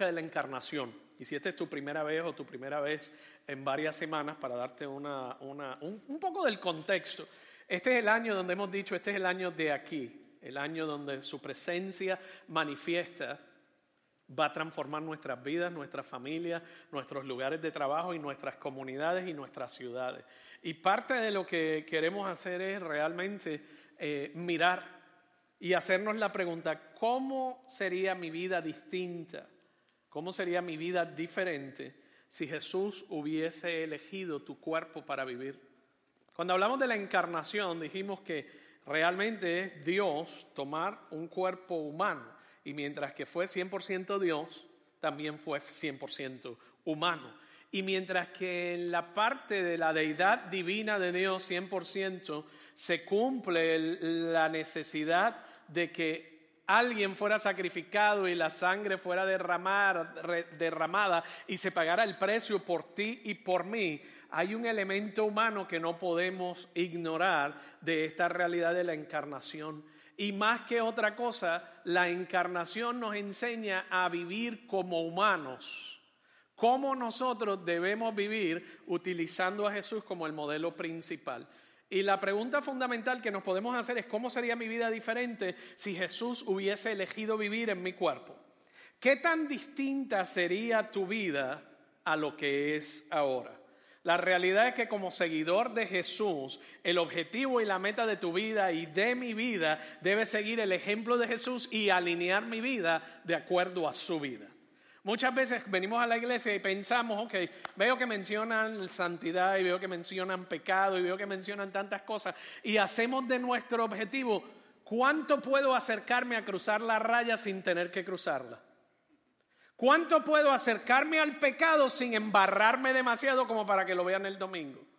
acerca de la encarnación. Y si esta es tu primera vez o tu primera vez en varias semanas, para darte una, un, un poco del contexto, este es el año donde hemos dicho, este es el año de aquí, el año donde su presencia manifiesta va a transformar nuestras vidas, nuestras familias, nuestros lugares de trabajo y nuestras comunidades y nuestras ciudades. Y parte de lo que queremos hacer es realmente eh, mirar y hacernos la pregunta, ¿cómo sería mi vida distinta? ¿Cómo sería mi vida diferente si Jesús hubiese elegido tu cuerpo para vivir? Cuando hablamos de la encarnación, dijimos que realmente es Dios tomar un cuerpo humano y mientras que fue 100% Dios, también fue 100% humano. Y mientras que en la parte de la deidad divina de Dios 100% se cumple la necesidad de que alguien fuera sacrificado y la sangre fuera derramada y se pagara el precio por ti y por mí, hay un elemento humano que no podemos ignorar de esta realidad de la encarnación. Y más que otra cosa, la encarnación nos enseña a vivir como humanos. Cómo nosotros debemos vivir utilizando a Jesús como el modelo principal. Y la pregunta fundamental que nos podemos hacer es, ¿cómo sería mi vida diferente si Jesús hubiese elegido vivir en mi cuerpo? ¿Qué tan distinta sería tu vida a lo que es ahora? La realidad es que como seguidor de Jesús, el objetivo y la meta de tu vida y de mi vida debe seguir el ejemplo de Jesús y alinear mi vida de acuerdo a su vida. Muchas veces venimos a la iglesia y pensamos, ok, veo que mencionan santidad y veo que mencionan pecado y veo que mencionan tantas cosas y hacemos de nuestro objetivo, ¿cuánto puedo acercarme a cruzar la raya sin tener que cruzarla? ¿Cuánto puedo acercarme al pecado sin embarrarme demasiado como para que lo vean el domingo?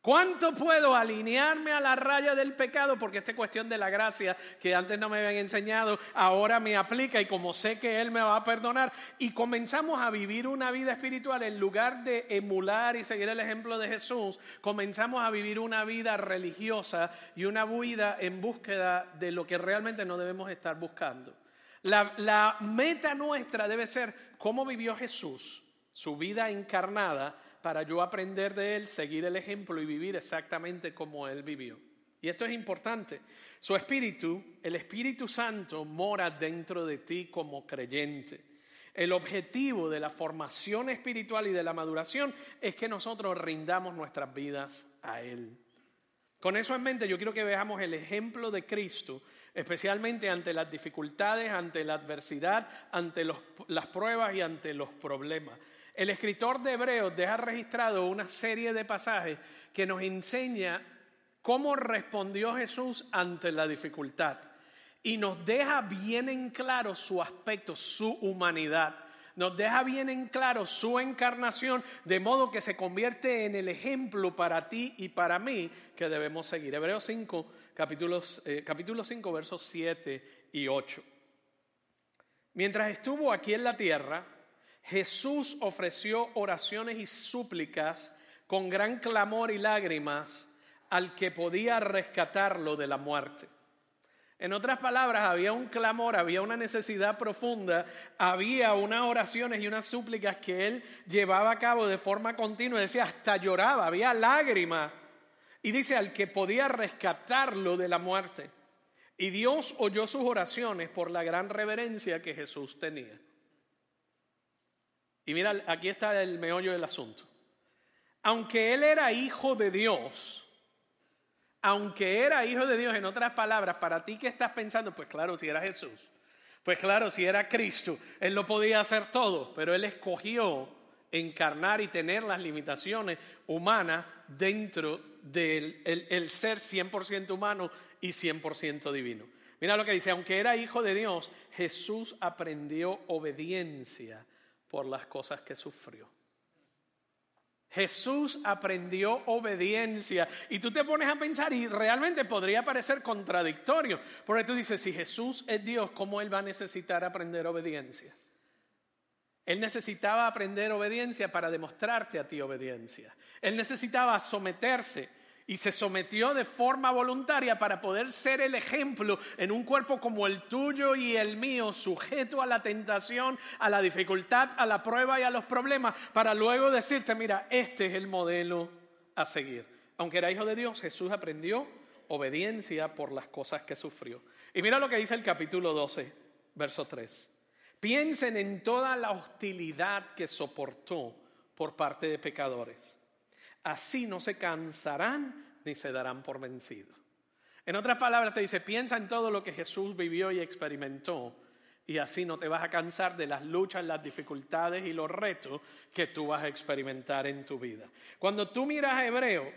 ¿Cuánto puedo alinearme a la raya del pecado? Porque esta cuestión de la gracia que antes no me habían enseñado, ahora me aplica y como sé que Él me va a perdonar y comenzamos a vivir una vida espiritual en lugar de emular y seguir el ejemplo de Jesús, comenzamos a vivir una vida religiosa y una vida en búsqueda de lo que realmente no debemos estar buscando. La, la meta nuestra debe ser cómo vivió Jesús, su vida encarnada para yo aprender de Él, seguir el ejemplo y vivir exactamente como Él vivió. Y esto es importante. Su espíritu, el Espíritu Santo, mora dentro de ti como creyente. El objetivo de la formación espiritual y de la maduración es que nosotros rindamos nuestras vidas a Él. Con eso en mente, yo quiero que veamos el ejemplo de Cristo, especialmente ante las dificultades, ante la adversidad, ante las pruebas y ante los problemas. El escritor de Hebreos deja registrado una serie de pasajes que nos enseña cómo respondió Jesús ante la dificultad y nos deja bien en claro su aspecto, su humanidad. Nos deja bien en claro su encarnación, de modo que se convierte en el ejemplo para ti y para mí que debemos seguir. Hebreos 5, capítulos, eh, capítulo 5, versos 7 y 8. Mientras estuvo aquí en la tierra, Jesús ofreció oraciones y súplicas con gran clamor y lágrimas al que podía rescatarlo de la muerte. En otras palabras, había un clamor, había una necesidad profunda, había unas oraciones y unas súplicas que él llevaba a cabo de forma continua, decía, hasta lloraba, había lágrimas. Y dice, al que podía rescatarlo de la muerte. Y Dios oyó sus oraciones por la gran reverencia que Jesús tenía. Y mira, aquí está el meollo del asunto. Aunque él era hijo de Dios, aunque era hijo de Dios, en otras palabras, para ti que estás pensando, pues claro, si era Jesús, pues claro, si era Cristo, él lo podía hacer todo, pero él escogió encarnar y tener las limitaciones humanas dentro del el, ser 100% humano y 100% divino. Mira lo que dice, aunque era hijo de Dios, Jesús aprendió obediencia por las cosas que sufrió. Jesús aprendió obediencia. Y tú te pones a pensar y realmente podría parecer contradictorio. Porque tú dices, si Jesús es Dios, ¿cómo Él va a necesitar aprender obediencia? Él necesitaba aprender obediencia para demostrarte a ti obediencia. Él necesitaba someterse y se sometió de forma voluntaria para poder ser el ejemplo en un cuerpo como el tuyo y el mío, sujeto a la tentación, a la dificultad, a la prueba y a los problemas, para luego decirte, mira, este es el modelo a seguir. Aunque era hijo de Dios, Jesús aprendió obediencia por las cosas que sufrió. Y mira lo que dice el capítulo 12, verso 3. Piensen en toda la hostilidad que soportó por parte de pecadores así no se cansarán ni se darán por vencidos. En otras palabras, te dice, piensa en todo lo que Jesús vivió y experimentó y así no te vas a cansar de las luchas, las dificultades y los retos que tú vas a experimentar en tu vida. Cuando tú miras a Hebreo,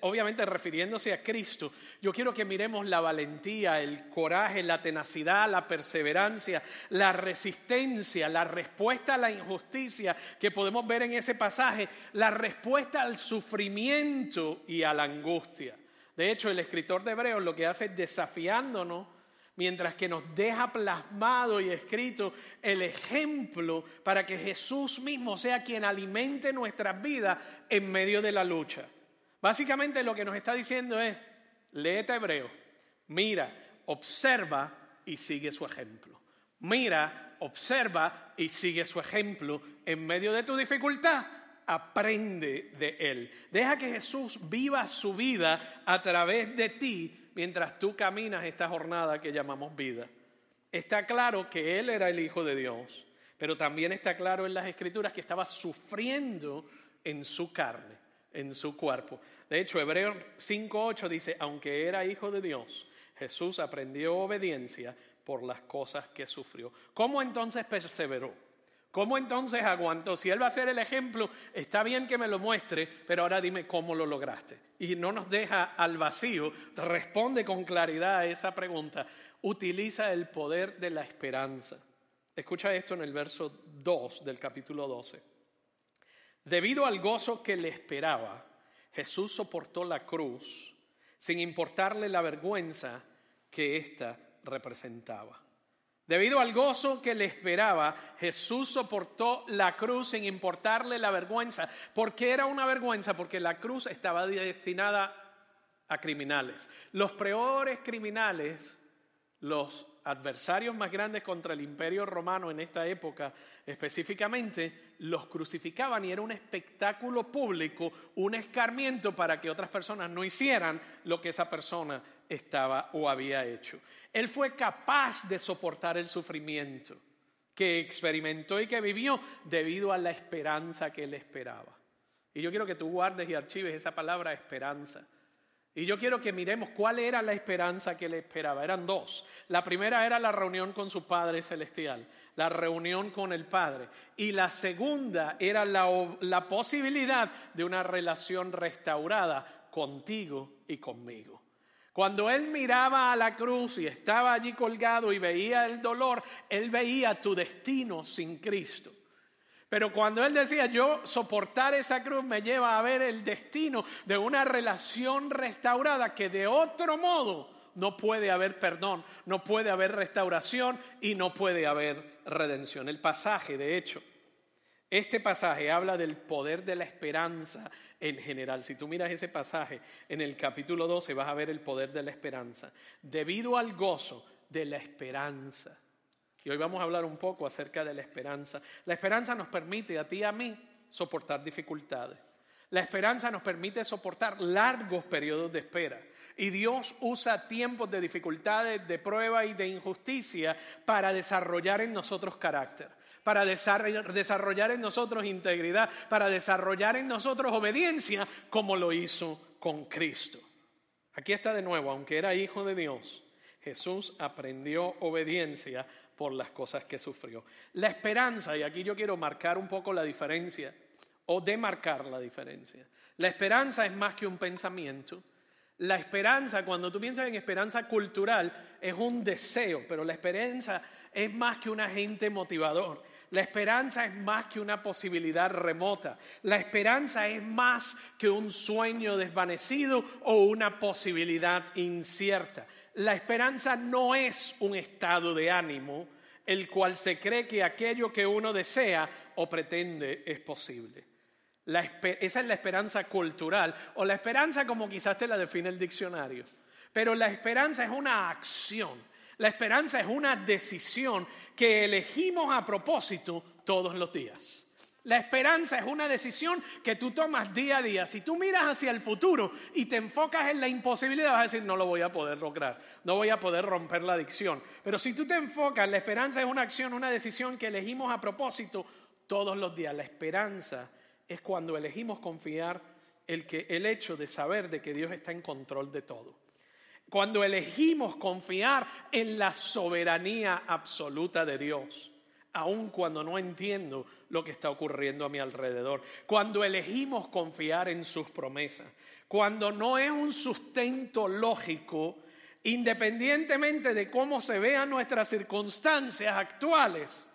obviamente refiriéndose a Cristo, yo quiero que miremos la valentía, el coraje, la tenacidad, la perseverancia, la resistencia, la respuesta a la injusticia que podemos ver en ese pasaje, la respuesta al sufrimiento y a la angustia. De hecho, el escritor de Hebreos lo que hace es desafiándonos mientras que nos deja plasmado y escrito el ejemplo para que Jesús mismo sea quien alimente nuestras vidas en medio de la lucha. Básicamente lo que nos está diciendo es, léete hebreo, mira, observa y sigue su ejemplo. Mira, observa y sigue su ejemplo. En medio de tu dificultad, aprende de él. Deja que Jesús viva su vida a través de ti mientras tú caminas esta jornada que llamamos vida. Está claro que él era el Hijo de Dios, pero también está claro en las Escrituras que estaba sufriendo en su carne en su cuerpo. De hecho, Hebreos 5.8 dice, aunque era hijo de Dios, Jesús aprendió obediencia por las cosas que sufrió. ¿Cómo entonces perseveró? ¿Cómo entonces aguantó? Si Él va a ser el ejemplo, está bien que me lo muestre, pero ahora dime cómo lo lograste. Y no nos deja al vacío, responde con claridad a esa pregunta. Utiliza el poder de la esperanza. Escucha esto en el verso 2 del capítulo 12. Debido al gozo que le esperaba, Jesús soportó la cruz sin importarle la vergüenza que ésta representaba. Debido al gozo que le esperaba, Jesús soportó la cruz sin importarle la vergüenza. ¿Por qué era una vergüenza? Porque la cruz estaba destinada a criminales. Los peores criminales, los adversarios más grandes contra el imperio romano en esta época específicamente, los crucificaban y era un espectáculo público, un escarmiento para que otras personas no hicieran lo que esa persona estaba o había hecho. Él fue capaz de soportar el sufrimiento que experimentó y que vivió debido a la esperanza que él esperaba. Y yo quiero que tú guardes y archives esa palabra esperanza. Y yo quiero que miremos cuál era la esperanza que le esperaba. Eran dos. La primera era la reunión con su Padre Celestial, la reunión con el Padre. Y la segunda era la, posibilidad de una relación restaurada contigo y conmigo. Cuando él miraba a la cruz y estaba allí colgado y veía el dolor, él veía tu destino sin Cristo. Pero cuando él decía, yo soportar esa cruz me lleva a ver el destino de una relación restaurada que de otro modo no puede haber perdón, no puede haber restauración y no puede haber redención. El pasaje, de hecho, este pasaje habla del poder de la esperanza en general. Si tú miras ese pasaje en el capítulo 12 vas a ver el poder de la esperanza. Debido al gozo de la esperanza. Y hoy vamos a hablar un poco acerca de la esperanza. La esperanza nos permite a ti y a mí soportar dificultades. La esperanza nos permite soportar largos periodos de espera. Y Dios usa tiempos de dificultades, de prueba y de injusticia para desarrollar en nosotros carácter, para desarrollar en nosotros integridad, para desarrollar en nosotros obediencia como lo hizo con Cristo. Aquí está de nuevo, aunque era hijo de Dios, Jesús aprendió obediencia por las cosas que sufrió. La esperanza, y aquí yo quiero marcar un poco la diferencia, o demarcar la diferencia. La esperanza es más que un pensamiento. La esperanza, cuando tú piensas en esperanza cultural, es un deseo, pero la esperanza es más que un agente motivador. La esperanza es más que una posibilidad remota. La esperanza es más que un sueño desvanecido o una posibilidad incierta. La esperanza no es un estado de ánimo el cual se cree que aquello que uno desea o pretende es posible. esa es la esperanza cultural o la esperanza como quizás te la define el diccionario. Pero la esperanza es una acción. La esperanza es una decisión que elegimos a propósito todos los días. La esperanza es una decisión que tú tomas día a día. Si tú miras hacia el futuro y te enfocas en la imposibilidad, vas a decir, no lo voy a poder lograr, no voy a poder romper la adicción. Pero si tú te enfocas, la esperanza es una acción, una decisión que elegimos a propósito todos los días. La esperanza es cuando elegimos confiar el, que, el hecho de saber de que Dios está en control de todo. Cuando elegimos confiar en la soberanía absoluta de Dios, aun cuando no entiendo lo que está ocurriendo a mi alrededor. Cuando elegimos confiar en sus promesas. Cuando no es un sustento lógico, independientemente de cómo se vean nuestras circunstancias actuales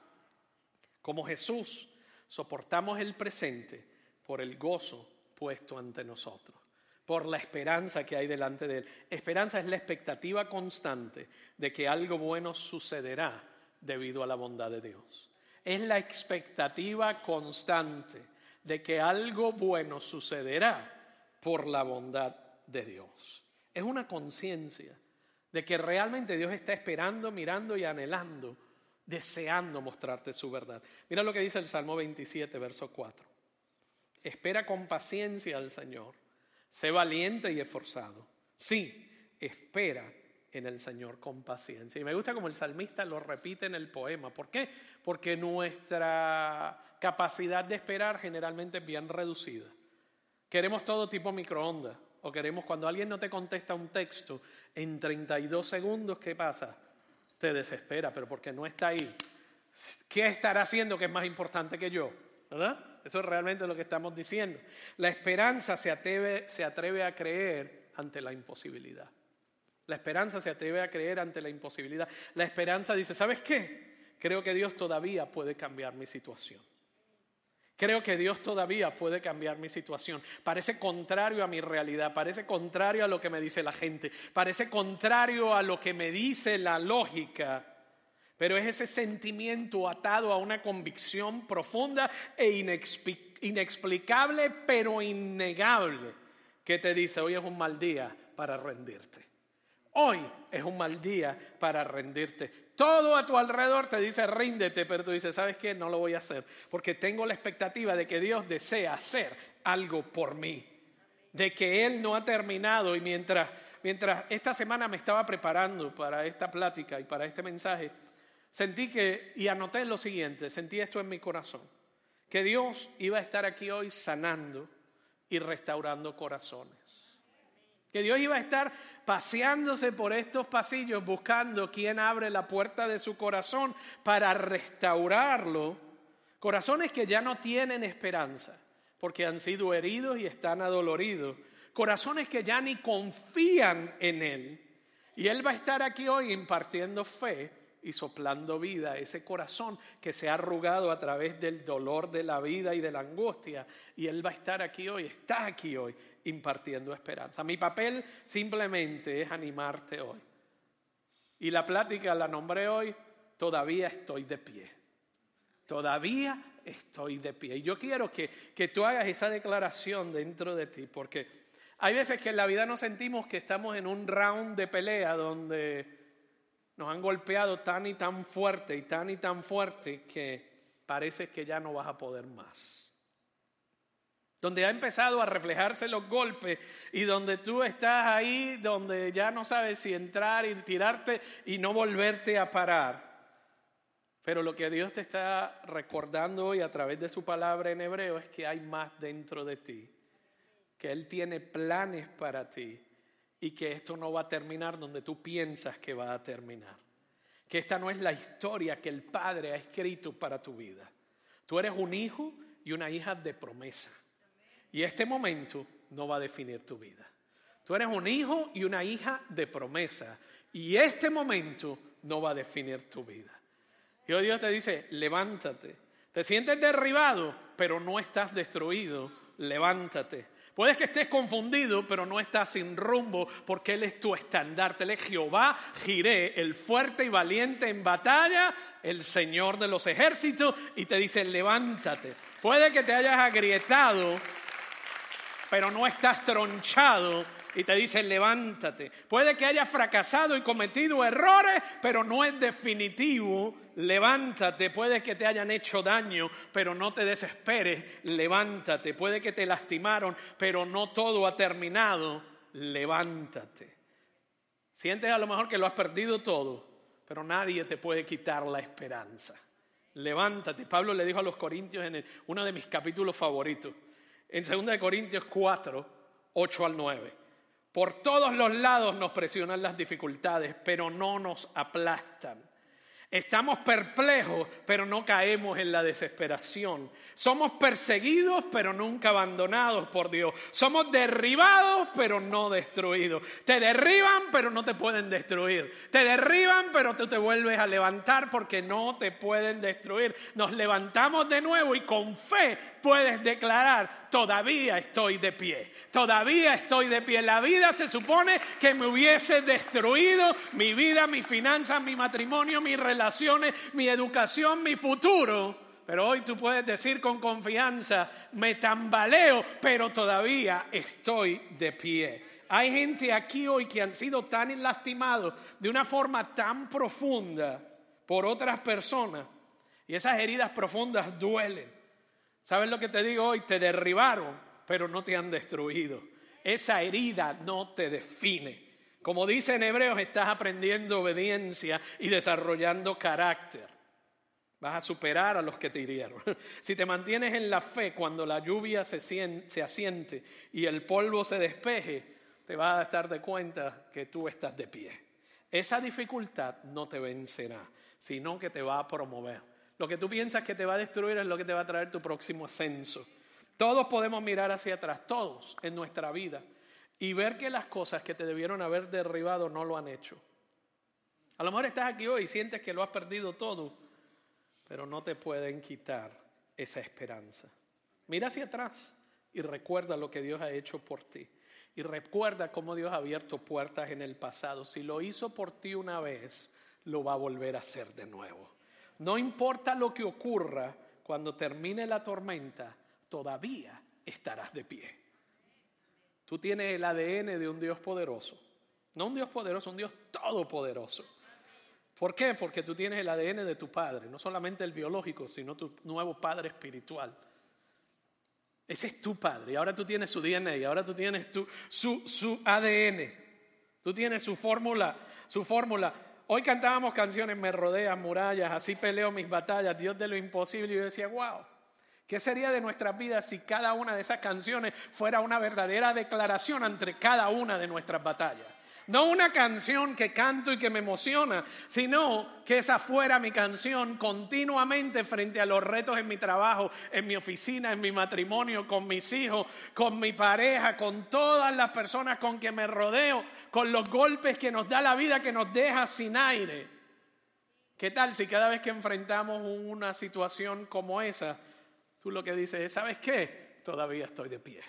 como Jesús, soportamos el presente por el gozo puesto ante nosotros, por la esperanza que hay delante de Él. Esperanza es la expectativa constante de que algo bueno sucederá debido a la bondad de Dios. Es la expectativa constante de que algo bueno sucederá por la bondad de Dios. Es una conciencia de que realmente Dios está esperando, mirando y anhelando deseando mostrarte su verdad. Mira lo que dice el Salmo 27, verso 4. Espera con paciencia al Señor, sé valiente y esforzado. Sí, espera en el Señor con paciencia. Y me gusta como el salmista lo repite en el poema. ¿Por qué? Porque nuestra capacidad de esperar generalmente es bien reducida. Queremos todo tipo microondas. O queremos cuando alguien no te contesta un texto en 32 segundos, ¿qué pasa? te desespera, pero porque no está ahí. ¿Qué estará haciendo que es más importante que yo? ¿Verdad? Eso es realmente lo que estamos diciendo. La esperanza se atreve, se atreve a creer ante la imposibilidad. La esperanza se atreve a creer ante la imposibilidad. La esperanza dice, ¿sabes qué? Creo que Dios todavía puede cambiar mi situación. Creo que Dios todavía puede cambiar mi situación. Parece contrario a mi realidad, parece contrario a lo que me dice la gente, parece contrario a lo que me dice la lógica, pero es ese sentimiento atado a una convicción profunda e inexplicable, pero innegable, que te dice, hoy es un mal día para rendirte. Hoy es un mal día para rendirte. Todo a tu alrededor te dice ríndete, pero tú dices, ¿sabes qué? No lo voy a hacer, porque tengo la expectativa de que Dios desea hacer algo por mí, de que Él no ha terminado y mientras, mientras esta semana me estaba preparando para esta plática y para este mensaje, sentí que, y anoté lo siguiente, sentí esto en mi corazón, que Dios iba a estar aquí hoy sanando y restaurando corazones que Dios iba a estar paseándose por estos pasillos buscando quién abre la puerta de su corazón para restaurarlo. Corazones que ya no tienen esperanza porque han sido heridos y están adoloridos. Corazones que ya ni confían en Él. Y Él va a estar aquí hoy impartiendo fe y soplando vida a ese corazón que se ha arrugado a través del dolor de la vida y de la angustia. Y Él va a estar aquí hoy, está aquí hoy, impartiendo esperanza. Mi papel simplemente es animarte hoy. Y la plática la nombré hoy, todavía estoy de pie. Todavía estoy de pie. Y yo quiero que, que tú hagas esa declaración dentro de ti, porque hay veces que en la vida nos sentimos que estamos en un round de pelea donde nos han golpeado tan y tan fuerte y tan y tan fuerte que parece que ya no vas a poder más donde ha empezado a reflejarse los golpes y donde tú estás ahí, donde ya no sabes si entrar y tirarte y no volverte a parar. Pero lo que Dios te está recordando hoy a través de su palabra en hebreo es que hay más dentro de ti, que Él tiene planes para ti y que esto no va a terminar donde tú piensas que va a terminar. Que esta no es la historia que el Padre ha escrito para tu vida. Tú eres un hijo y una hija de promesa. Y este momento no va a definir tu vida. Tú eres un hijo y una hija de promesa. Y este momento no va a definir tu vida. Y hoy Dios te dice, levántate. Te sientes derribado, pero no estás destruido. Levántate. Puedes que estés confundido, pero no estás sin rumbo, porque Él es tu estandarte. Él es Jehová, Jiré, el fuerte y valiente en batalla, el Señor de los ejércitos, y te dice, levántate Puede que te hayas agrietado, pero no estás tronchado y te dicen levántate. Puede que hayas fracasado y cometido errores, pero no es definitivo. Levántate. Puede que te hayan hecho daño, pero no te desesperes. Levántate. Puede que te lastimaron, pero no todo ha terminado. Levántate. Sientes a lo mejor que lo has perdido todo, pero nadie te puede quitar la esperanza. Levántate. Pablo le dijo a los corintios en uno de mis capítulos favoritos, en 2 Corintios 4, 8 al 9. Por todos los lados nos presionan las dificultades, pero no nos aplastan. Estamos perplejos, pero no caemos en la desesperación. Somos perseguidos, pero nunca abandonados por Dios. Somos derribados, pero no destruidos. Te derriban, pero no te pueden destruir. Te derriban, pero tú te vuelves a levantar porque no te pueden destruir. Nos levantamos de nuevo y con fe puedes declarar, todavía estoy de pie, todavía estoy de pie. La vida se supone que me hubiese destruido, mi vida, mi finanzas, mi matrimonio, mis relaciones, mi educación, mi futuro. Pero hoy tú puedes decir con confianza, me tambaleo, pero todavía estoy de pie. Hay gente aquí hoy que han sido tan lastimados de una forma tan profunda por otras personas y esas heridas profundas duelen. ¿Sabes lo que te digo hoy? Te derribaron, pero no te han destruido. Esa herida no te define. Como dice en Hebreos, estás aprendiendo obediencia y desarrollando carácter. Vas a superar a los que te hirieron. Si te mantienes en la fe cuando la lluvia se, asiente y el polvo se despeje, te vas a estar de cuenta que tú estás de pie. Esa dificultad no te vencerá, sino que te va a promover. Lo que tú piensas que te va a destruir es lo que te va a traer tu próximo ascenso. Todos podemos mirar hacia atrás, todos en nuestra vida, y ver que las cosas que te debieron haber derribado no lo han hecho. A lo mejor estás aquí hoy y sientes que lo has perdido todo, pero no te pueden quitar esa esperanza. Mira hacia atrás y recuerda lo que Dios ha hecho por ti. Y recuerda cómo Dios ha abierto puertas en el pasado. Si lo hizo por ti una vez, lo va a volver a hacer de nuevo. No importa lo que ocurra, cuando termine la tormenta, todavía estarás de pie. Tú tienes el ADN de un Dios poderoso. No un Dios poderoso, un Dios todopoderoso. ¿Por qué? Porque tú tienes el ADN de tu padre, no solamente el biológico, sino tu nuevo padre espiritual. Ese es tu padre. Y ahora tú tienes su DNA, y ahora tú tienes tu, su, su ADN. Tú tienes su fórmula, su fórmula. Hoy cantábamos canciones, me rodean murallas, así peleo mis batallas, Dios de lo imposible. Y yo decía, wow, ¿qué sería de nuestras vidas si cada una de esas canciones fuera una verdadera declaración entre cada una de nuestras batallas? No una canción que canto y que me emociona, sino que esa fuera mi canción continuamente frente a los retos en mi trabajo, en mi oficina, en mi matrimonio, con mis hijos, con mi pareja, con todas las personas con que me rodeo, con los golpes que nos da la vida que nos deja sin aire. ¿Qué tal si cada vez que enfrentamos una situación como esa, tú lo que dices es, ¿sabes qué? Todavía estoy de pie.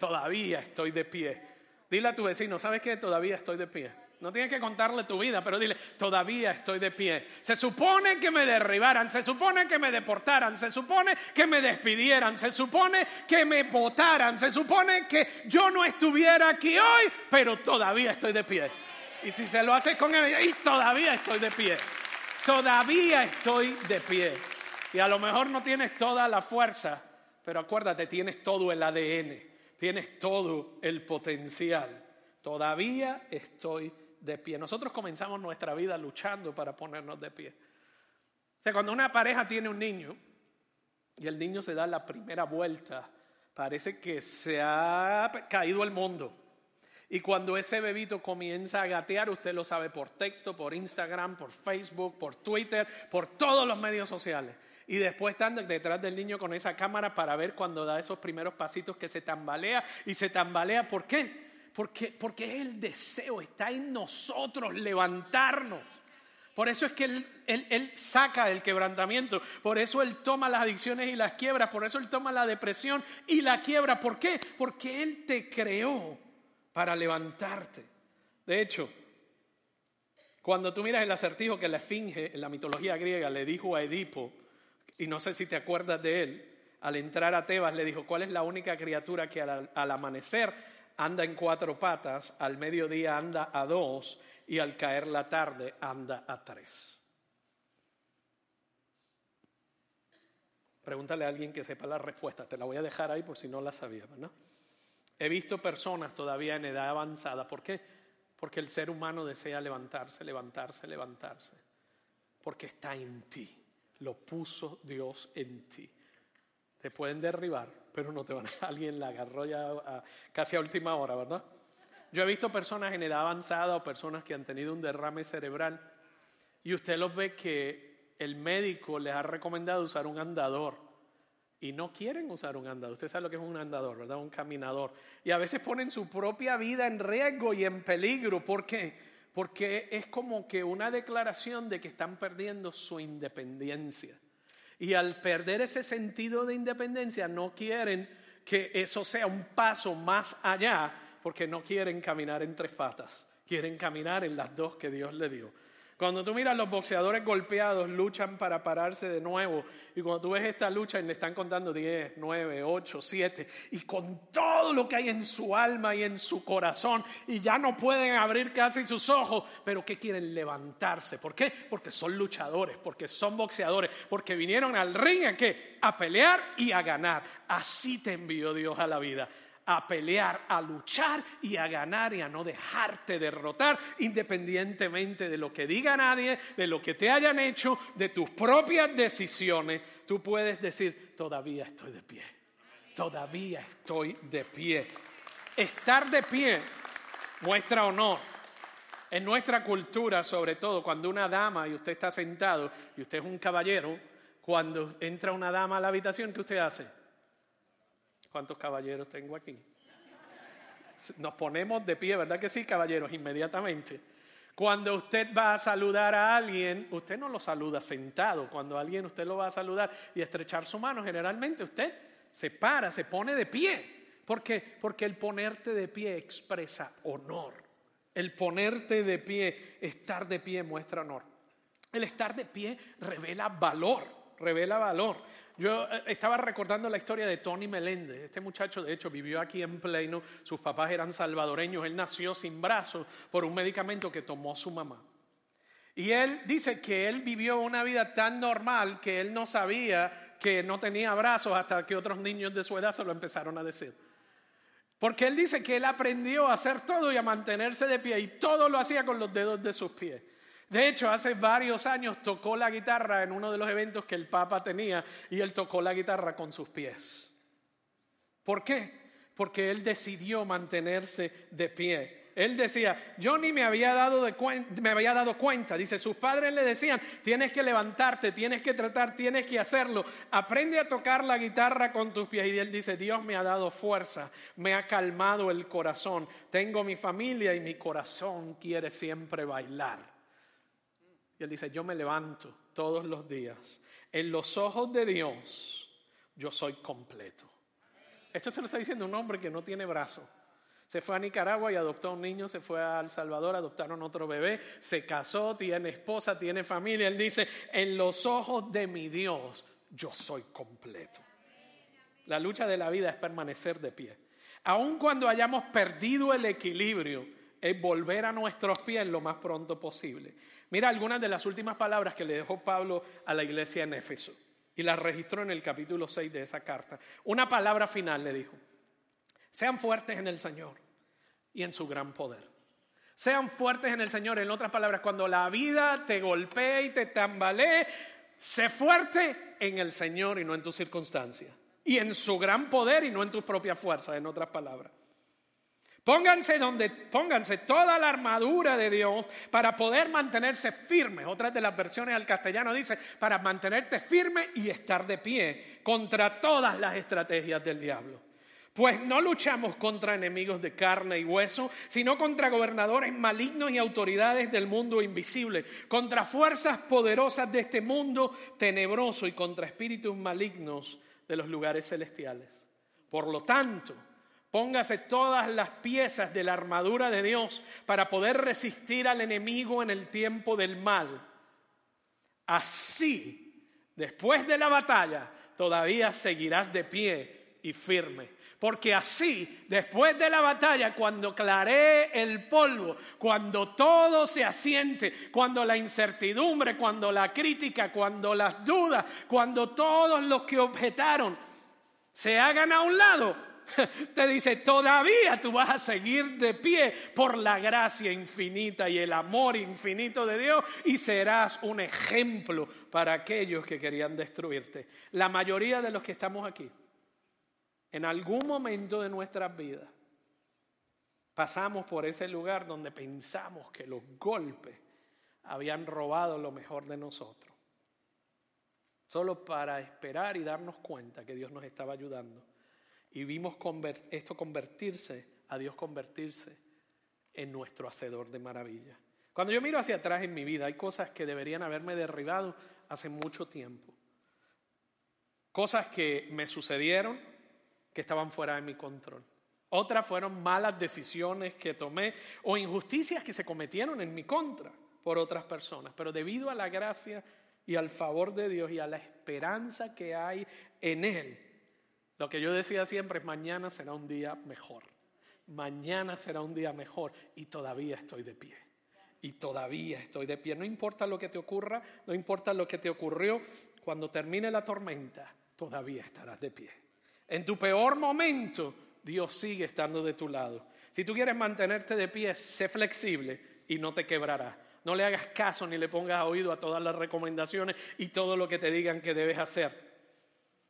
Todavía estoy de pie Dile a tu vecino, ¿sabes qué? Todavía estoy de pie. No tienes que contarle tu vida, pero dile, todavía estoy de pie. Se supone que me derribaran, se supone que me deportaran, se supone que me despidieran, se supone que me votaran, se supone que yo no estuviera aquí hoy, pero todavía estoy de pie. Y si se lo haces con él, y todavía estoy de pie. Todavía estoy de pie. Y a lo mejor no tienes toda la fuerza, pero acuérdate, tienes todo el ADN tienes todo el potencial. Todavía estoy de pie. Nosotros comenzamos nuestra vida luchando para ponernos de pie. O sea, cuando una pareja tiene un niño y el niño se da la primera vuelta, parece que se ha caído el mundo. Y cuando ese bebito comienza a gatear, usted lo sabe por texto, por Instagram, por Facebook, por Twitter, por todos los medios sociales y después están detrás del niño con esa cámara para ver cuando da esos primeros pasitos que se tambalea y se tambalea. ¿Por qué? Porque, porque es el deseo, está en nosotros levantarnos. Por eso es que él, él, saca el quebrantamiento, por eso Él toma las adicciones y las quiebra, por eso Él toma la depresión y la quiebra. ¿Por qué? Porque Él te creó para levantarte. De hecho, cuando tú miras el acertijo que la Esfinge en la mitología griega le dijo a Edipo, y no sé si te acuerdas de él, al entrar a Tebas le dijo, ¿cuál es la única criatura que al, amanecer anda en cuatro patas, al mediodía anda a dos y al caer la tarde anda a tres? Pregúntale a alguien que sepa la respuesta, te la voy a dejar ahí por si no la sabías, ¿no? He visto personas todavía en edad avanzada, ¿por qué? Porque el ser humano desea levantarse, levantarse, levantarse, porque está en ti, lo puso Dios en ti. Te pueden derribar, pero no te van a... Alguien la agarró ya casi a última hora, ¿verdad? Yo he visto personas en edad avanzada o personas que han tenido un derrame cerebral y usted los ve que el médico les ha recomendado usar un andador y no quieren usar un andador. Usted sabe lo que es un andador, ¿verdad? Un caminador. Y a veces ponen su propia vida en riesgo y en peligro. ¿Por qué? Porque es como que una declaración de que están perdiendo su independencia. Y al perder ese sentido de independencia, no quieren que eso sea un paso más allá, porque no quieren caminar en tres patas, quieren caminar en las dos que Dios le dio. Cuando tú miras los boxeadores golpeados, luchan para pararse de nuevo. Y cuando tú ves esta lucha y le están contando 10, 9, 8, 7, y con todo lo que hay en su alma y en su corazón, y ya no pueden abrir casi sus ojos, pero que quieren levantarse. ¿Por qué? Porque son luchadores, porque son boxeadores, porque vinieron al ring a qué? A pelear y a ganar. Así te envió Dios a la vida a pelear, a luchar y a ganar y a no dejarte derrotar independientemente de lo que diga nadie, de lo que te hayan hecho, de tus propias decisiones. Tú puedes decir, todavía estoy de pie, todavía estoy de pie. Estar de pie muestra honor. En nuestra cultura, sobre todo, cuando una dama y usted está sentado y usted es un caballero, cuando entra una dama a la habitación, ¿qué usted hace? ¿Cuántos caballeros tengo aquí? Nos ponemos de pie, ¿verdad que sí, caballeros? Inmediatamente. Cuando usted va a saludar a alguien, usted no lo saluda sentado. Cuando alguien usted lo va a saludar y estrechar su mano, generalmente usted se para, se pone de pie. ¿Por qué? Porque el ponerte de pie expresa honor. El ponerte de pie, estar de pie muestra honor. El estar de pie revela valor, revela valor. Yo eh, estaba recordando la historia de Tony Meléndez. Este muchacho, de hecho, vivió aquí en Pleno. Sus papás eran salvadoreños. Él nació sin brazos por un medicamento que tomó su mamá. Y él dice que él vivió una vida tan normal que él no sabía que no tenía brazos hasta que otros niños de su edad se lo empezaron a decir. Porque él dice que él aprendió a hacer todo y a mantenerse de pie y todo lo hacía con los dedos de sus pies. De hecho, hace varios años tocó la guitarra en uno de los eventos que el Papa tenía y él tocó la guitarra con sus pies. ¿Por qué? Porque él decidió mantenerse de pie. Él decía, yo ni me había dado, de me había dado cuenta. Dice, sus padres le decían, tienes que levantarte, tienes que tratar, tienes que hacerlo. Aprende a tocar la guitarra con tus pies. Y él dice, Dios me ha dado fuerza, me ha calmado el corazón. Tengo mi familia y mi corazón quiere siempre bailar. Y él dice, yo me levanto todos los días. En los ojos de Dios, yo soy completo. Esto te lo está diciendo un hombre que no tiene brazo. Se fue a Nicaragua y adoptó a un niño, se fue a El Salvador, adoptaron otro bebé, se casó, tiene esposa, tiene familia. Él dice, en los ojos de mi Dios, yo soy completo. La lucha de la vida es permanecer de pie. Aun cuando hayamos perdido el equilibrio, es volver a nuestros pies lo más pronto posible. Mira algunas de las últimas palabras que le dejó Pablo a la iglesia en Éfeso y las registró en el capítulo 6 de esa carta. Una palabra final le dijo, sean fuertes en el Señor y en su gran poder. Sean fuertes en el Señor, en otras palabras, cuando la vida te golpee y te tambalee, sé fuerte en el Señor y no en tus circunstancias. Y en su gran poder y no en tus propias fuerzas, en otras palabras. Pónganse donde, pónganse toda la armadura de Dios para poder mantenerse firmes. Otra de las versiones al castellano dice, para mantenerte firme y estar de pie contra todas las estrategias del diablo. Pues no luchamos contra enemigos de carne y hueso, sino contra gobernadores malignos y autoridades del mundo invisible, contra fuerzas poderosas de este mundo tenebroso y contra espíritus malignos de los lugares celestiales. Por lo tanto, Póngase todas las piezas de la armadura de Dios para poder resistir al enemigo en el tiempo del mal. Así, después de la batalla, todavía seguirás de pie y firme. Porque así, después de la batalla, cuando claree el polvo, cuando todo se asiente, cuando la incertidumbre, cuando la crítica, cuando las dudas, cuando todos los que objetaron se hagan a un lado, te dice, todavía tú vas a seguir de pie por la gracia infinita y el amor infinito de Dios y serás un ejemplo para aquellos que querían destruirte. La mayoría de los que estamos aquí, en algún momento de nuestras vidas, pasamos por ese lugar donde pensamos que los golpes habían robado lo mejor de nosotros. Solo para esperar y darnos cuenta que Dios nos estaba ayudando y vimos esto convertirse, a Dios convertirse en nuestro hacedor de maravillas. Cuando yo miro hacia atrás en mi vida, hay cosas que deberían haberme derribado hace mucho tiempo. Cosas que me sucedieron que estaban fuera de mi control. Otras fueron malas decisiones que tomé o injusticias que se cometieron en mi contra por otras personas. Pero debido a la gracia y al favor de Dios y a la esperanza que hay en Él, lo que yo decía siempre es mañana será un día mejor. Mañana será un día mejor y todavía estoy de pie. Y todavía estoy de pie. No importa lo que te ocurra, no importa lo que te ocurrió, cuando termine la tormenta, todavía estarás de pie. En tu peor momento, Dios sigue estando de tu lado. Si tú quieres mantenerte de pie, sé flexible y no te quebrará. No le hagas caso ni le pongas oído a todas las recomendaciones y todo lo que te digan que debes hacer.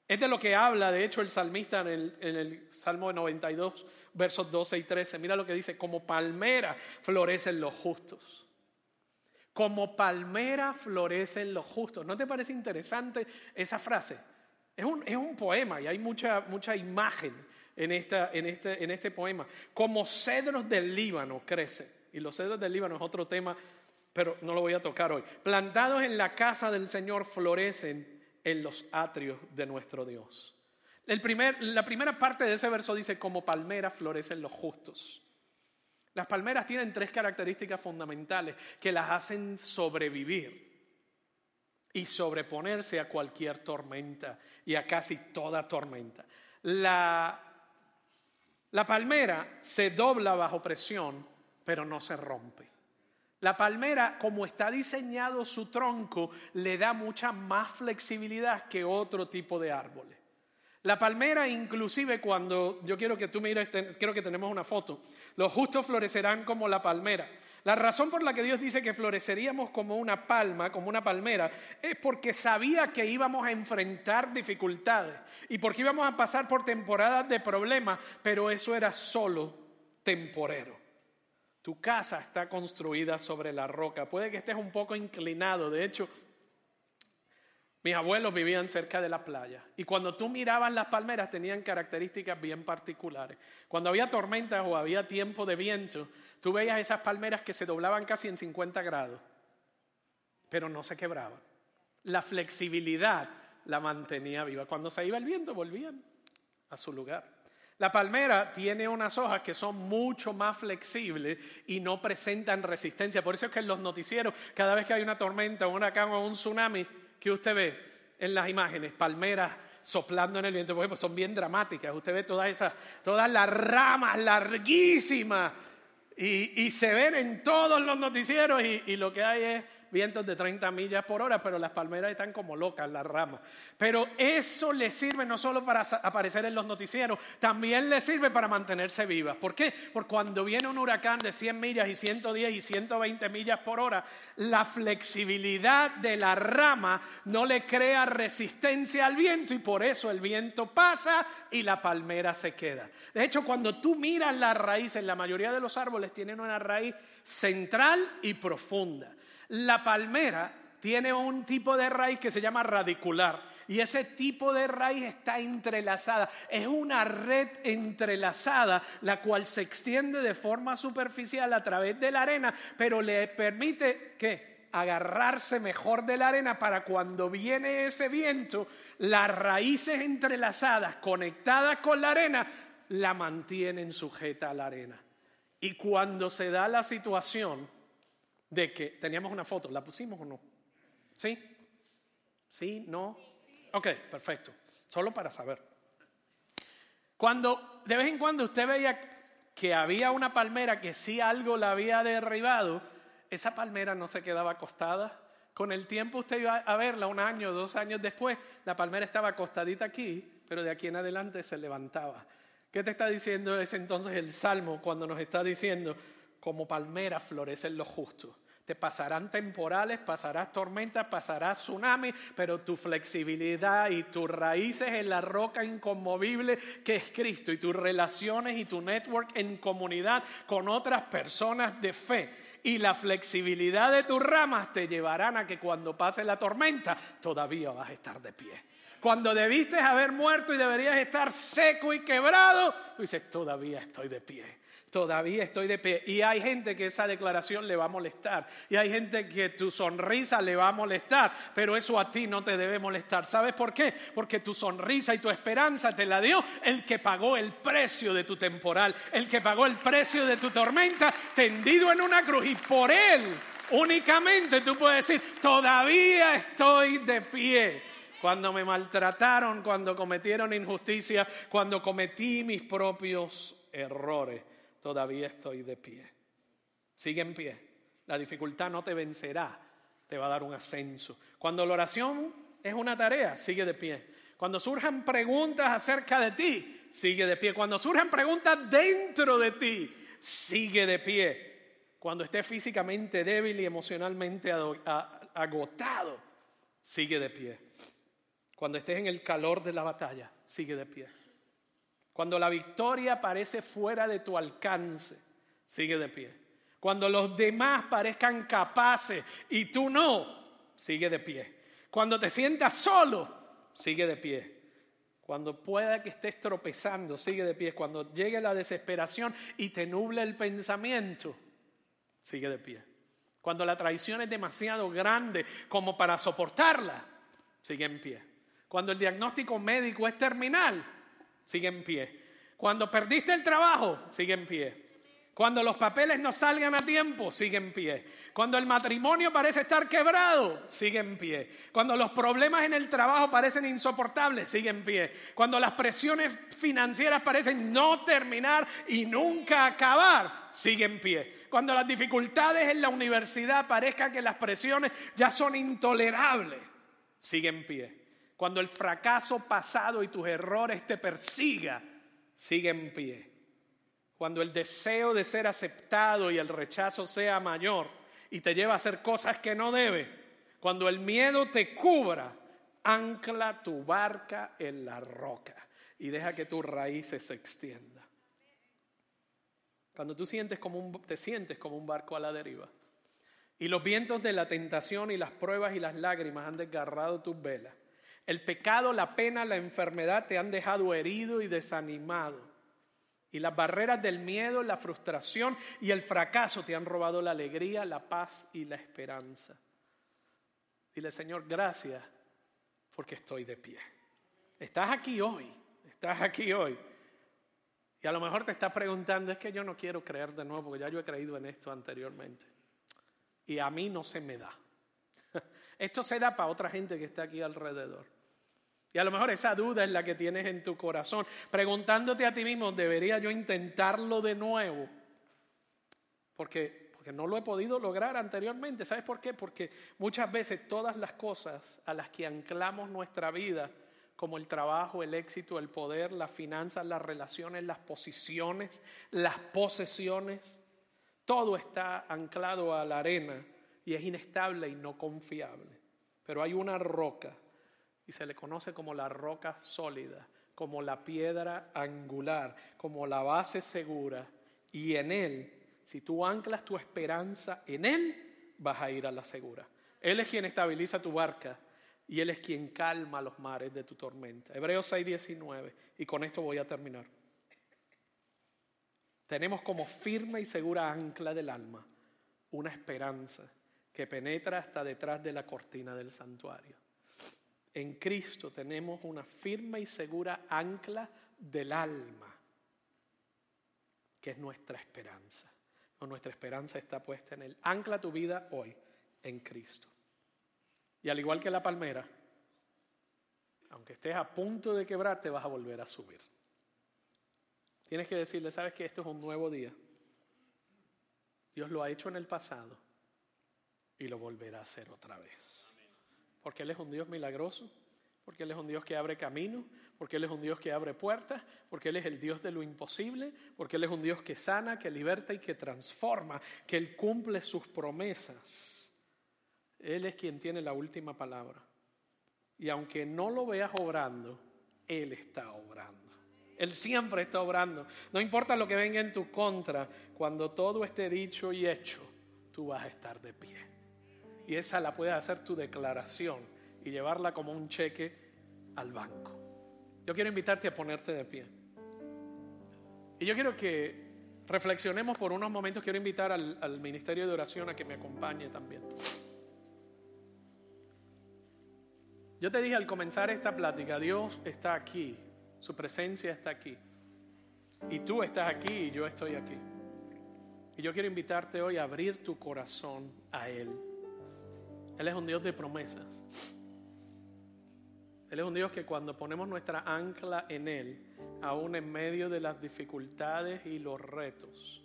Es de lo que habla, de hecho, el salmista en el, Salmo 92, versos 12 y 13. Mira lo que dice, como palmera florecen los justos. Como palmera florecen los justos. ¿No te parece interesante esa frase? Es un, es un poema y hay mucha, mucha imagen en, esta, en, este, en este poema. Como cedros del Líbano crece. Y los cedros del Líbano es otro tema, pero no lo voy a tocar hoy. Plantados en la casa del Señor florecen en los atrios de nuestro Dios. La primera parte de ese verso dice, como palmeras florecen los justos. Las palmeras tienen tres características fundamentales que las hacen sobrevivir y sobreponerse a cualquier tormenta y a casi toda tormenta. La palmera se dobla bajo presión, pero no se rompe. La palmera, como está diseñado su tronco, le da mucha más flexibilidad que otro tipo de árboles. La palmera, inclusive cuando, yo quiero que tú mires, quiero que tenemos una foto, los justos florecerán como la palmera. La razón por la que Dios dice que floreceríamos como una palma, como una palmera, es porque sabía que íbamos a enfrentar dificultades y porque íbamos a pasar por temporadas de problemas, pero eso era solo temporero. Tu casa está construida sobre la roca. Puede que estés un poco inclinado. De hecho, mis abuelos vivían cerca de la playa. Y cuando tú mirabas las palmeras tenían características bien particulares. Cuando había tormentas o había tiempo de viento, tú veías esas palmeras que se doblaban casi en 50 grados, pero no se quebraban. La flexibilidad la mantenía viva. Cuando se iba el viento, volvían a su lugar. La palmera tiene unas hojas que son mucho más flexibles y no presentan resistencia. Por eso es que en los noticieros, cada vez que hay una tormenta, un huracán o un tsunami, que usted ve en las imágenes, palmeras soplando en el viento, pues son bien dramáticas. Usted ve todas esas, todas las ramas larguísimas y, se ven en todos los noticieros y lo que hay es vientos de 30 millas por hora, pero las palmeras están como locas, las ramas. Pero eso le sirve no solo para aparecer en los noticieros, también le sirve para mantenerse vivas. ¿Por qué? Porque cuando viene un huracán de 100 millas y 110 y 120 millas por hora, la flexibilidad de la rama no le crea resistencia al viento y por eso el viento pasa y la palmera se queda. De hecho, cuando tú miras las raíces, la mayoría de los árboles tienen una raíz central y profunda. La palmera tiene un tipo de raíz que se llama radicular y ese tipo de raíz está entrelazada. Es una red entrelazada la cual se extiende de forma superficial a través de la arena, pero le permite que agarrarse mejor de la arena para cuando viene ese viento, las raíces entrelazadas, conectadas con la arena, la mantienen sujeta a la arena. Y cuando se da la situación, de que teníamos una foto, ¿la pusimos o no? ¿Sí? ¿Sí? ¿No? Ok, perfecto. Solo para saber. Cuando de vez en cuando usted veía que había una palmera que sí algo la había derribado, esa palmera no se quedaba acostada. Con el tiempo usted iba a verla un año, dos años después, la palmera estaba acostadita aquí, pero de aquí en adelante se levantaba. ¿Qué te está diciendo ese entonces el Salmo cuando nos está diciendo, como palmera florecen los justos? Te pasarán temporales, pasarás tormentas, pasarás tsunami, pero tu flexibilidad y tus raíces en la roca inconmovible que es Cristo y tus relaciones y tu network en comunidad con otras personas de fe y la flexibilidad de tus ramas te llevarán a que cuando pase la tormenta todavía vas a estar de pie. Cuando debiste haber muerto y deberías estar seco y quebrado, tú dices, todavía estoy de pie todavía estoy de pie. Y hay gente que esa declaración le va a molestar. Y hay gente que tu sonrisa le va a molestar. Pero eso a ti no te debe molestar. ¿Sabes por qué? Porque tu sonrisa y tu esperanza te la dio el que pagó el precio de tu temporal. El que pagó el precio de tu tormenta tendido en una cruz. Y por él únicamente tú puedes decir, todavía estoy de pie cuando me maltrataron, cuando cometieron injusticia, cuando cometí mis propios errores todavía estoy de pie. Sigue en pie. La dificultad no te vencerá, te va a dar un ascenso. Cuando la oración es una tarea, sigue de pie. Cuando surjan preguntas acerca de ti, sigue de pie. Cuando surjan preguntas dentro de ti, sigue de pie. Cuando estés físicamente débil y emocionalmente agotado, sigue de pie. Cuando estés en el calor de la batalla, sigue de pie. Cuando la victoria parece fuera de tu alcance, sigue de pie. Cuando los demás parezcan capaces y tú no, sigue de pie. Cuando te sientas solo, sigue de pie. Cuando pueda que estés tropezando, sigue de pie. Cuando llegue la desesperación y te nuble el pensamiento, sigue de pie. Cuando la traición es demasiado grande como para soportarla, sigue en pie. Cuando el diagnóstico médico es terminal, sigue en pie. Cuando perdiste el trabajo, sigue en pie. Cuando los papeles no salgan a tiempo, sigue en pie. Cuando el matrimonio parece estar quebrado, sigue en pie. Cuando los problemas en el trabajo parecen insoportables, sigue en pie. Cuando las presiones financieras parecen no terminar y nunca acabar, sigue en pie. Cuando las dificultades en la universidad parezcan que las presiones ya son intolerables, sigue en pie. Cuando el fracaso pasado y tus errores te persiga, sigue en pie. Cuando el deseo de ser aceptado y el rechazo sea mayor y te lleva a hacer cosas que no debe, cuando el miedo te cubra, ancla tu barca en la roca y deja que tus raíces se extiendan. Cuando tú sientes como un, te sientes como un barco a la deriva y los vientos de la tentación y las pruebas y las lágrimas han desgarrado tus velas, el pecado, la pena, la enfermedad te han dejado herido y desanimado. Y las barreras del miedo, la frustración y el fracaso te han robado la alegría, la paz y la esperanza. Dile, Señor, gracias porque estoy de pie. Estás aquí hoy, estás aquí hoy. Y a lo mejor te estás preguntando, es que yo no quiero creer de nuevo porque ya yo he creído en esto anteriormente. Y a mí no se me da. Esto se da para otra gente que está aquí alrededor. Y a lo mejor esa duda es la que tienes en tu corazón, preguntándote a ti mismo, ¿debería yo intentarlo de nuevo? Porque, porque no lo he podido lograr anteriormente. ¿Sabes por qué? Porque muchas veces todas las cosas a las que anclamos nuestra vida, como el trabajo, el éxito, el poder, las finanzas, las relaciones, las posiciones, las posesiones, todo está anclado a la arena y es inestable y no confiable. Pero hay una roca y se le conoce como la roca sólida, como la piedra angular, como la base segura. Y en Él, si tú anclas tu esperanza en Él, vas a ir a la segura. Él es quien estabiliza tu barca y Él es quien calma los mares de tu tormenta. Hebreos 6:19. Y con esto voy a terminar. Tenemos como firme y segura ancla del alma una esperanza que penetra hasta detrás de la cortina del santuario. En Cristo tenemos una firme y segura ancla del alma, que es nuestra esperanza. nuestra esperanza está puesta en Él. Ancla tu vida hoy en Cristo. Y al igual que la palmera, aunque estés a punto de quebrarte, vas a volver a subir. Tienes que decirle, sabes que esto es un nuevo día. Dios lo ha hecho en el pasado y lo volverá a hacer otra vez. Porque Él es un Dios milagroso, porque Él es un Dios que abre camino, porque Él es un Dios que abre puertas, porque Él es el Dios de lo imposible, porque Él es un Dios que sana, que liberta y que transforma, que Él cumple sus promesas. Él es quien tiene la última palabra. Y aunque no lo veas obrando, Él está obrando. Él siempre está obrando. No importa lo que venga en tu contra, cuando todo esté dicho y hecho, tú vas a estar de pie. Y esa la puedes hacer tu declaración y llevarla como un cheque al banco. Yo quiero invitarte a ponerte de pie. Y yo quiero que reflexionemos por unos momentos. Quiero invitar al, Ministerio de Oración a que me acompañe también. Yo te dije al comenzar esta plática, Dios está aquí, su presencia está aquí. Y tú estás aquí y yo estoy aquí. Y yo quiero invitarte hoy a abrir tu corazón a Él. Él es un Dios de promesas. Él es un Dios que cuando ponemos nuestra ancla en Él, aún en medio de las dificultades y los retos,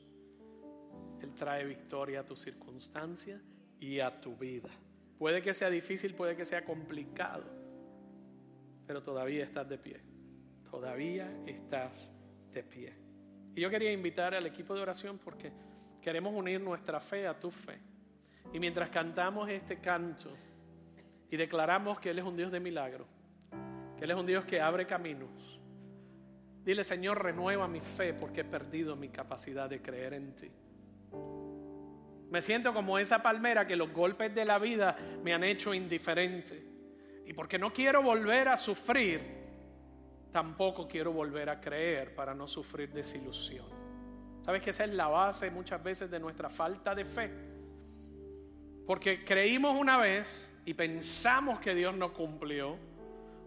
Él trae victoria a tu circunstancia y a tu vida. Puede que sea difícil, puede que sea complicado, pero todavía estás de pie. Todavía estás de pie. Y yo quería invitar al equipo de oración porque queremos unir nuestra fe a tu fe. Y mientras cantamos este canto y declaramos que Él es un Dios de milagro, que Él es un Dios que abre caminos, dile Señor, renueva mi fe porque he perdido mi capacidad de creer en ti. Me siento como esa palmera que los golpes de la vida me han hecho indiferente. Y porque no quiero volver a sufrir, tampoco quiero volver a creer para no sufrir desilusión. ¿Sabes que esa es la base muchas veces de nuestra falta de fe? Porque creímos una vez y pensamos que Dios no cumplió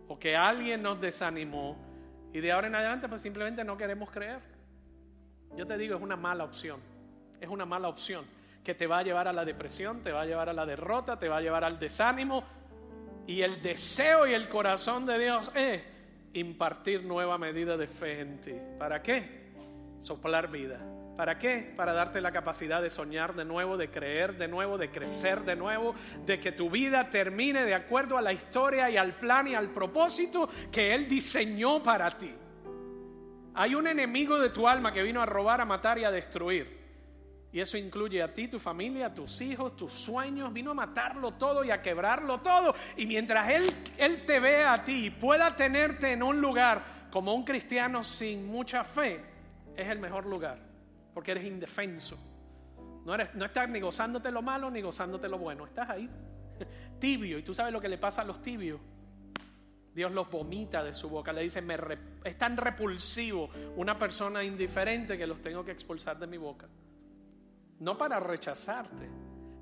o que alguien nos desanimó y de ahora en adelante pues simplemente no queremos creer. Yo te digo, es una mala opción. Es una mala opción que te va a llevar a la depresión, te va a llevar a la derrota, te va a llevar al desánimo. Y el deseo y el corazón de Dios es impartir nueva medida de fe en ti. ¿Para qué? Soplar vida. ¿Para qué? Para darte la capacidad de soñar de nuevo, de creer de nuevo, de crecer de nuevo, de que tu vida termine de acuerdo a la historia y al plan y al propósito que Él diseñó para ti. Hay un enemigo de tu alma que vino a robar, a matar y a destruir. Y eso incluye a ti, tu familia, tus hijos, tus sueños. Vino a matarlo todo y a quebrarlo todo. Y mientras Él, Él te vea a ti y pueda tenerte en un lugar como un cristiano sin mucha fe, es el mejor lugar. Porque eres indefenso. No, estás ni gozándote lo malo ni gozándote lo bueno. Estás ahí, tibio. Y tú sabes lo que le pasa a los tibios. Dios los vomita de su boca. Le dice, me es tan repulsivo una persona indiferente que los tengo que expulsar de mi boca no para rechazarte,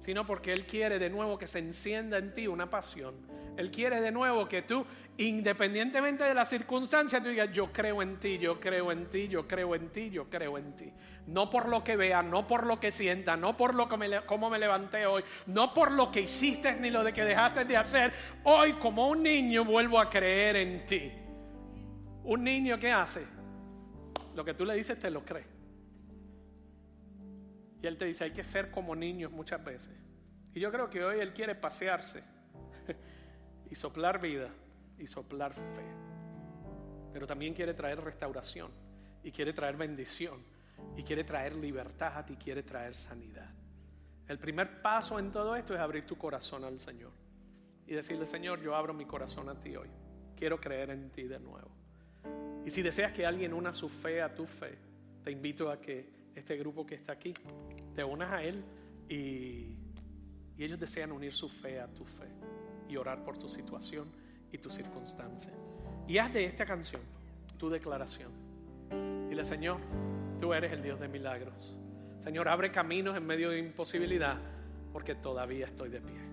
sino porque Él quiere de nuevo que se encienda en ti una pasión. Él quiere de nuevo que tú, independientemente de la circunstancia, tú digas, yo creo en ti, yo creo en ti, yo creo en ti, yo creo en ti. No por lo que vea, no por lo que sienta, no por lo que me, cómo me levanté hoy, no por lo que hiciste ni lo de que dejaste de hacer. Hoy como un niño vuelvo a creer en ti. Un niño que hace lo que tú le dices te lo cree. Y Él te dice, hay que ser como niños muchas veces. Y yo creo que hoy Él quiere pasearse y soplar vida y soplar fe. Pero también quiere traer restauración y quiere traer bendición y quiere traer libertad y quiere traer sanidad. El primer paso en todo esto es abrir tu corazón al Señor y decirle, Señor, yo abro mi corazón a ti hoy. Quiero creer en ti de nuevo. Y si deseas que alguien una su fe a tu fe, te invito a que este grupo que está aquí, te unas a Él y, ellos desean unir su fe a tu fe y orar por tu situación y tu circunstancia. Y haz de esta canción tu declaración. Dile, Señor, tú eres el Dios de milagros. Señor, abre caminos en medio de imposibilidad porque todavía estoy de pie.